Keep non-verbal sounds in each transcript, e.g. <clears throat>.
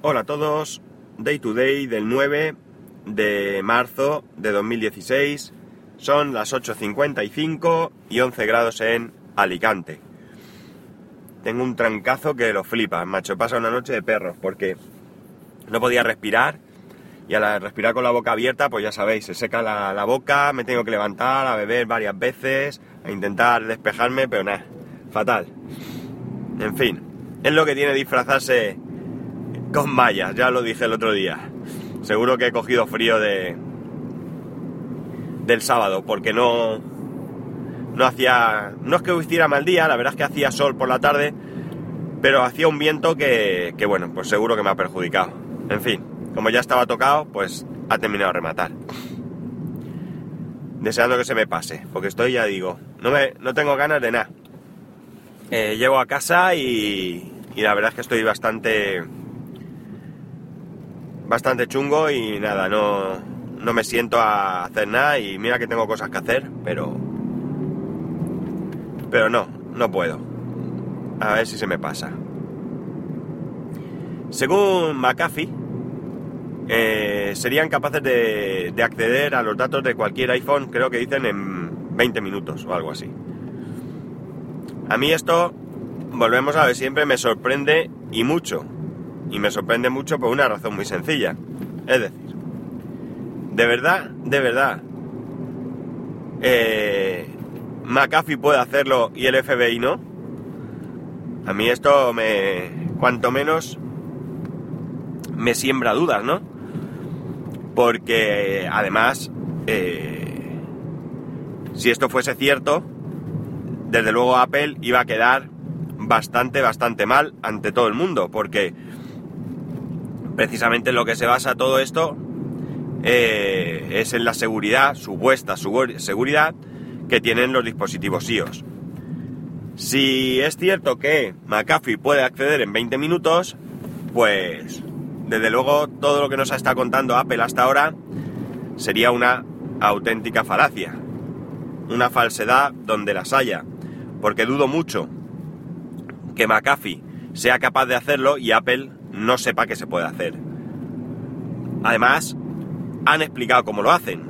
Hola a todos, Day to Day del 9 de marzo de 2016. Son las 8.55 y 11 grados en Alicante. Tengo un trancazo que lo flipa, macho. Pasa una noche de perros porque no podía respirar y al respirar con la boca abierta, pues ya sabéis, se seca la, la boca, me tengo que levantar a beber varias veces, a intentar despejarme, pero nada, fatal. En fin, es lo que tiene disfrazarse con mallas, ya lo dije el otro día. Seguro que he cogido frío de del sábado, porque no no hacía no es que hiciera mal día, la verdad es que hacía sol por la tarde, pero hacía un viento que, que bueno, pues seguro que me ha perjudicado. En fin, como ya estaba tocado, pues ha terminado de rematar. Deseando que se me pase, porque estoy, ya digo, no, me, no tengo ganas de nada. Eh, llego a casa y, y la verdad es que estoy bastante bastante chungo y nada, no, no me siento a hacer nada y mira que tengo cosas que hacer, pero... Pero no, no puedo. A ver si se me pasa. Según McAfee, eh, serían capaces de, de acceder a los datos de cualquier iPhone, creo que dicen en 20 minutos o algo así. A mí esto, volvemos a ver, siempre me sorprende y mucho. Y me sorprende mucho por una razón muy sencilla. Es decir, de verdad, de verdad, eh, McAfee puede hacerlo y el FBI no. A mí esto me, cuanto menos, me siembra dudas, ¿no? Porque además, eh, si esto fuese cierto, desde luego Apple iba a quedar bastante, bastante mal ante todo el mundo, porque precisamente en lo que se basa todo esto eh, es en la seguridad, supuesta seguridad, que tienen los dispositivos iOS. Si es cierto que McAfee puede acceder en 20 minutos, pues desde luego todo lo que nos está contando Apple hasta ahora sería una auténtica falacia, una falsedad donde las haya, porque dudo mucho que McAfee sea capaz de hacerlo y Apple no sepa que se puede hacer. Además, han explicado cómo lo hacen.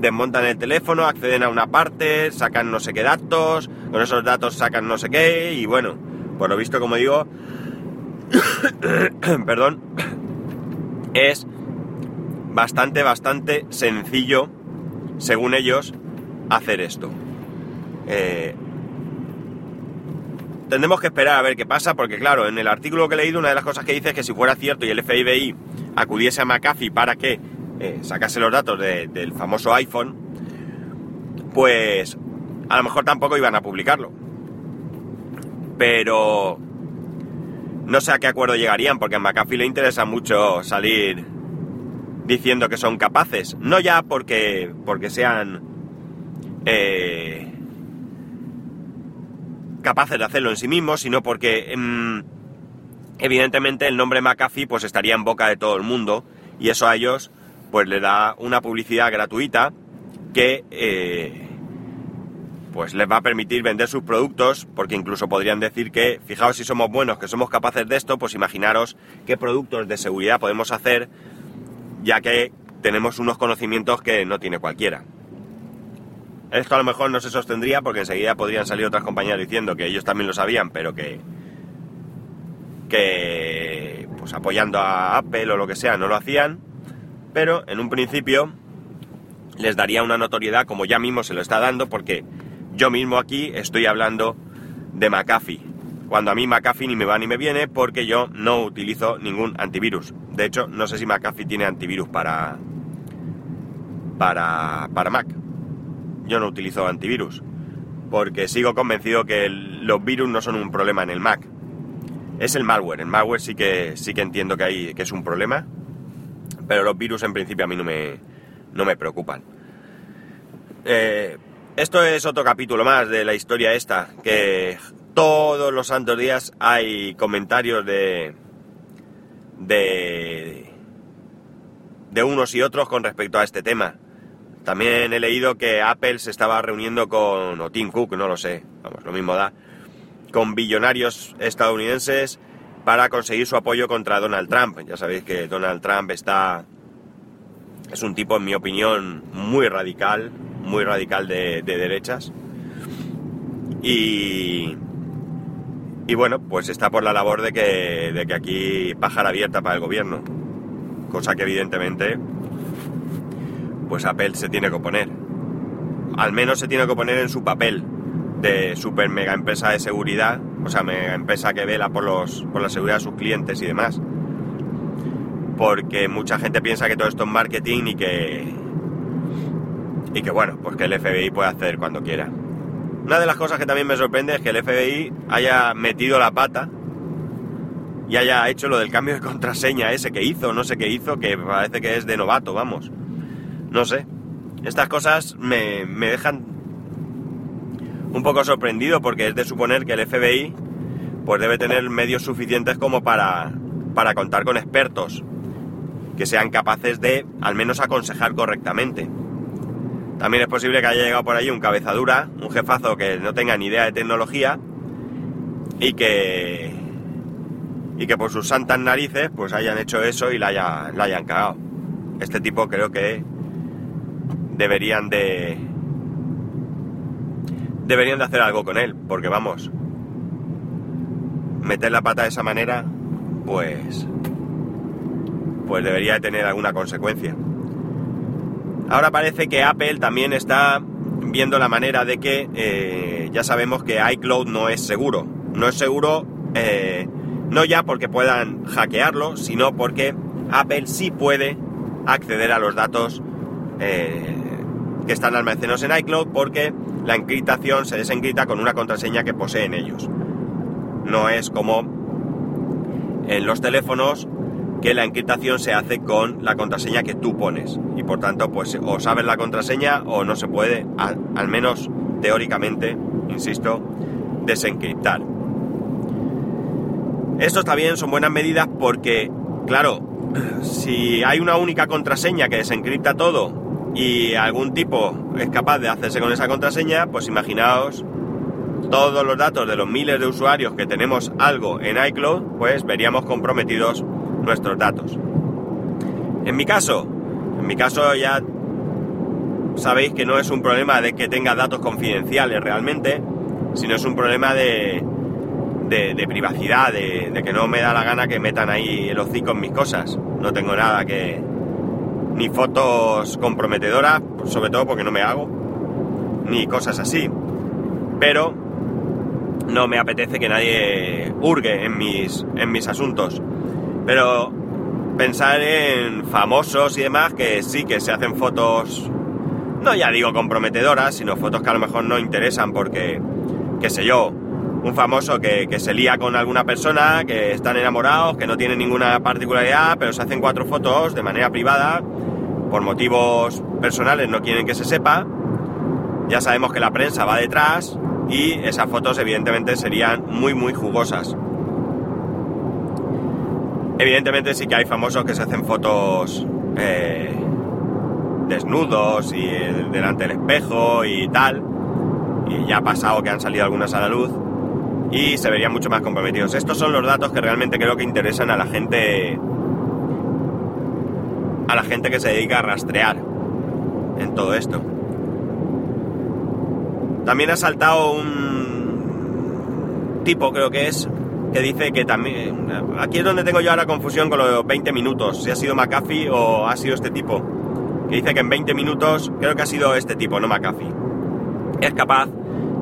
Desmontan el teléfono, acceden a una parte, sacan no sé qué datos, con esos datos sacan no sé qué, y bueno, por lo visto, como digo, <coughs> perdón, <coughs> es bastante, bastante sencillo, según ellos, hacer esto. Eh, tendremos que esperar a ver qué pasa, porque claro, en el artículo que he leído, una de las cosas que dice es que si fuera cierto y el FBI acudiese a McAfee para que eh, sacase los datos del famoso iPhone, pues a lo mejor tampoco iban a publicarlo. Pero no sé a qué acuerdo llegarían, porque a McAfee le interesa mucho salir diciendo que son capaces. No ya porque, porque sean eh, capaces de hacerlo en sí mismos, sino porque em, evidentemente el nombre McAfee pues estaría en boca de todo el mundo y eso a ellos pues le da una publicidad gratuita que eh, pues les va a permitir vender sus productos porque incluso podrían decir que fijaos si somos buenos que somos capaces de esto pues imaginaros qué productos de seguridad podemos hacer ya que tenemos unos conocimientos que no tiene cualquiera. Esto a lo mejor no se sostendría porque enseguida podrían salir otras compañías diciendo que ellos también lo sabían, pero que, que pues apoyando a Apple o lo que sea no lo hacían. Pero en un principio les daría una notoriedad como ya mismo se lo está dando porque yo mismo aquí estoy hablando de McAfee. Cuando a mí McAfee ni me va ni me viene porque yo no utilizo ningún antivirus. De hecho, no sé si McAfee tiene antivirus para, para, para Mac yo no utilizo antivirus, porque sigo convencido que los virus no son un problema en el Mac. Es el malware, el malware sí que, sí que entiendo que, hay, que es un problema, pero los virus en principio a mí no me, no me preocupan. Eh, esto es otro capítulo más de la historia esta, que todos los santos días hay comentarios de, de, de unos y otros con respecto a este tema. También he leído que Apple se estaba reuniendo con, o Tim Cook, no lo sé, vamos, lo mismo da, con billonarios estadounidenses para conseguir su apoyo contra Donald Trump. Ya sabéis que Donald Trump está es un tipo, en mi opinión, muy radical, muy radical de, derechas. Y, y bueno, pues está por la labor de que, de que aquí pájara abierta para el gobierno. Cosa que evidentemente, pues Apple se tiene que oponer. Al menos se tiene que oponer en su papel de super mega empresa de seguridad, o sea, mega empresa que vela por, los, por la seguridad de sus clientes y demás porque mucha gente piensa que todo esto es marketing y que y que bueno, pues que el FBI puede hacer cuando quiera. Una de las cosas que también me sorprende es que el FBI haya metido la pata y haya hecho lo del cambio de contraseña ese que hizo, no sé qué hizo, que parece que es de novato, vamos. No sé. Estas cosas me, me dejan un poco sorprendido porque es de suponer que el FBI pues debe tener medios suficientes como para, para contar con expertos que sean capaces de al menos aconsejar correctamente. También es posible que haya llegado por ahí un cabezadura, un jefazo que no tenga ni idea de tecnología y que y que por sus santas narices pues hayan hecho eso y la, la hayan cagado. Este tipo creo que deberían de deberían de hacer algo con él, porque vamos, meter la pata de esa manera, pues pues debería tener alguna consecuencia. Ahora parece que Apple también está viendo la manera de que eh, ya sabemos que iCloud no es seguro. No es seguro eh, no ya porque puedan hackearlo, sino porque Apple sí puede acceder a los datos eh, que están almacenados en iCloud porque la encriptación se desencripta con una contraseña que poseen ellos. No es como en los teléfonos que la encriptación se hace con la contraseña que tú pones. Y por tanto, pues o sabes la contraseña o no se puede, al, menos teóricamente, insisto, desencriptar. Esto está bien, son buenas medidas porque, claro, <clears throat> si hay una única contraseña que desencripta todo y algún tipo es capaz de hacerse con esa contraseña, pues imaginaos todos los datos de los miles de usuarios que tenemos algo en iCloud, pues veríamos comprometidos nuestros datos. En mi caso, en mi caso ya sabéis que no es un problema de que tenga datos confidenciales realmente, sino es un problema de, de, privacidad, de, que no me da la gana que metan ahí el hocico en mis cosas. No tengo nada que... ni fotos comprometedoras, sobre todo porque no me hago, ni cosas así. Pero no me apetece que nadie hurgue en mis, en mis asuntos. Pero pensar en famosos y demás que sí que se hacen fotos, no ya digo comprometedoras, sino fotos que a lo mejor no interesan porque, qué sé yo, un famoso que, se lía con alguna persona, que están enamorados, que no tienen ninguna particularidad, pero se hacen cuatro fotos de manera privada, por motivos personales no quieren que se sepa, ya sabemos que la prensa va detrás y esas fotos evidentemente serían muy muy jugosas. Evidentemente sí que hay famosos que se hacen fotos eh, desnudos y eh, delante del espejo y tal. Y ya ha pasado que han salido algunas a la luz y se verían mucho más comprometidos. Estos son los datos que realmente creo que interesan a la gente a la gente que se dedica a rastrear en todo esto. También ha saltado un tipo, creo que es, que dice que también... Aquí es donde tengo yo ahora confusión con los 20 minutos, si ha sido McAfee o ha sido este tipo. Que dice que en 20 minutos, creo que ha sido este tipo, no McAfee. Es capaz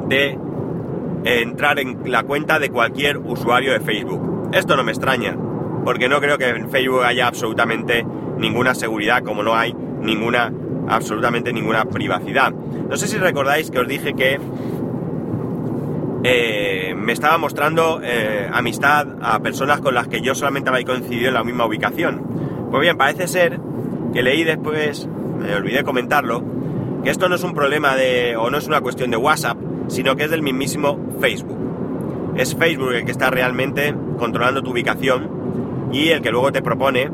de entrar en la cuenta de cualquier usuario de Facebook. Esto no me extraña, porque no creo que en Facebook haya absolutamente ninguna seguridad, como no hay ninguna, absolutamente ninguna privacidad. No sé si recordáis que os dije que eh, me estaba mostrando eh, amistad a personas con las que yo solamente había coincidido en la misma ubicación. Pues bien, parece ser que leí después, me olvidé comentarlo, que esto no es un problema de, o no es una cuestión de WhatsApp, sino que es del mismísimo Facebook. Es Facebook el que está realmente controlando tu ubicación y el que luego te propone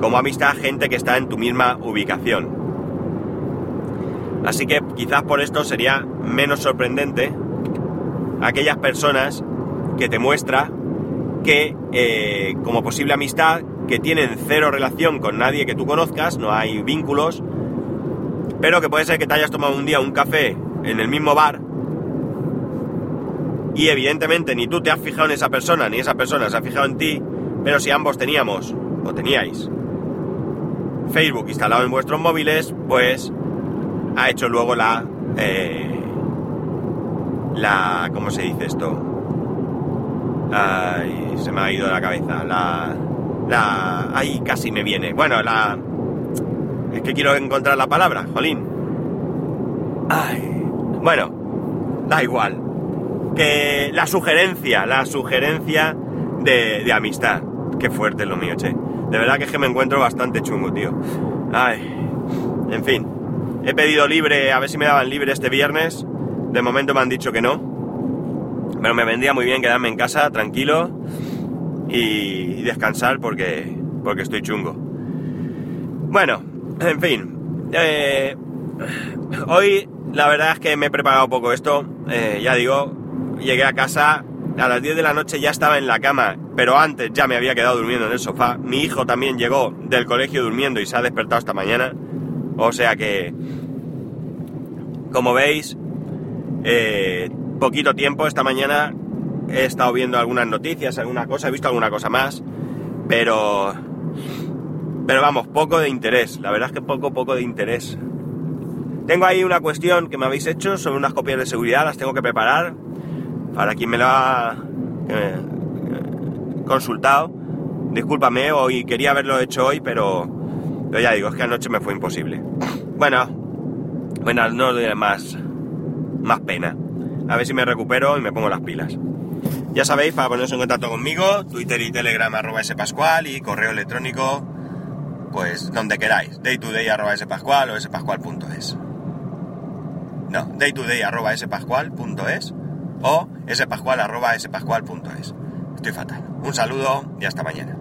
como amistad gente que está en tu misma ubicación. Así que quizás por esto sería menos sorprendente aquellas personas que te muestra que eh, como posible amistad, que tienen cero relación con nadie que tú conozcas, no hay vínculos, pero que puede ser que te hayas tomado un día un café en el mismo bar y evidentemente ni tú te has fijado en esa persona, ni esa persona se ha fijado en ti, pero si ambos teníamos, o teníais, Facebook instalado en vuestros móviles, pues ha hecho luego la... Eh, la... ¿Cómo se dice esto? Ay, se me ha ido la cabeza. La... La... Ay, casi me viene. Bueno, la... Es que quiero encontrar la palabra, jolín. Ay. Bueno, da igual. La sugerencia, la sugerencia de, de amistad. Qué fuerte es lo mío, che. De verdad que es que me encuentro bastante chungo, tío. Ay. En fin. He pedido libre, a ver si me daban libre este viernes. De momento me han dicho que no. Pero me vendría muy bien quedarme en casa tranquilo y, descansar porque, porque estoy chungo. Bueno, en fin. Eh, hoy la verdad es que me he preparado poco esto. Eh, ya digo, llegué a casa a las 10 de la noche ya estaba en la cama, pero antes ya me había quedado durmiendo en el sofá. Mi hijo también llegó del colegio durmiendo y se ha despertado esta mañana. O sea que, como veis, eh, poquito tiempo esta mañana he estado viendo algunas noticias, alguna cosa, he visto alguna cosa más, pero... Pero vamos, poco de interés, la verdad es que poco, poco de interés. Tengo ahí una cuestión que me habéis hecho sobre unas copias de seguridad, las tengo que preparar. Para quien me lo ha eh, consultado, discúlpame, hoy quería haberlo hecho hoy, pero, pero ya digo, es que anoche me fue imposible. Bueno, bueno, no doy más, más pena. A ver si me recupero y me pongo las pilas. Ya sabéis, para poneros en contacto conmigo, Twitter y Telegram arroba spascual y correo electrónico, pues donde queráis, daytoday arroba spascual o spascual.es. No, daytoday arroba spascual.es o spascual.es. Estoy fatal. Un saludo y hasta mañana.